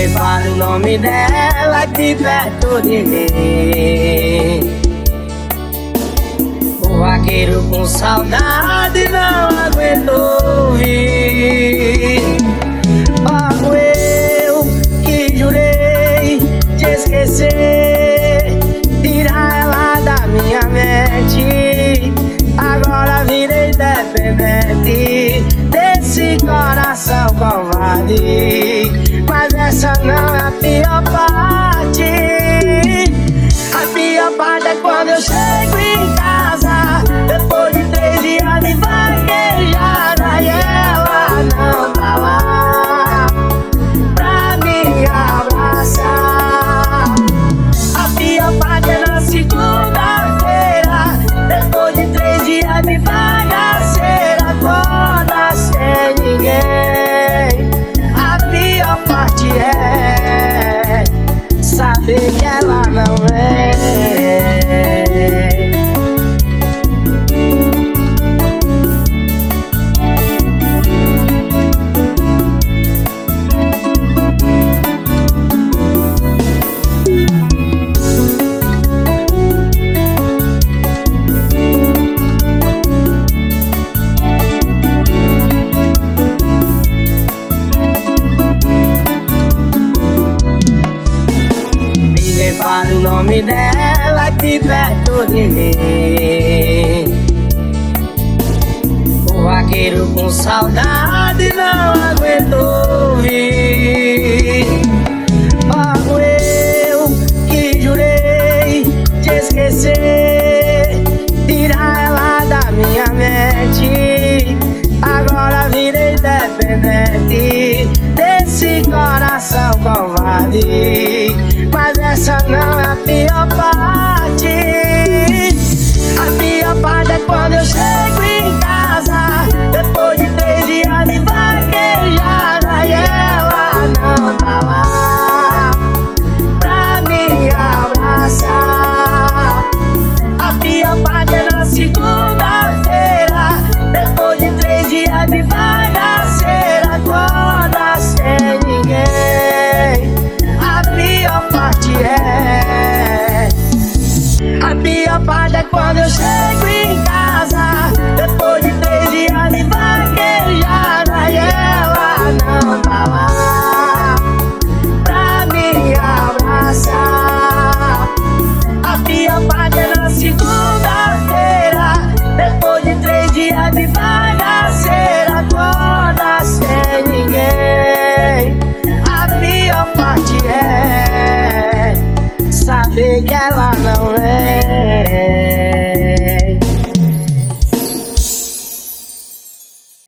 levar o nome dela de perto de mim. O vaqueiro com saudade não aguentou rir. Pago eu que jurei te esquecer, tirar ela da minha mente. Agora virei dependente desse coração covarde. Big nome dela aqui perto de mim. O vaqueiro com saudade não aguentou vir. Logo eu que jurei te esquecer, tirar ela da minha mente. Agora virei dependente desse coração covarde. Mas I'm now happy. away.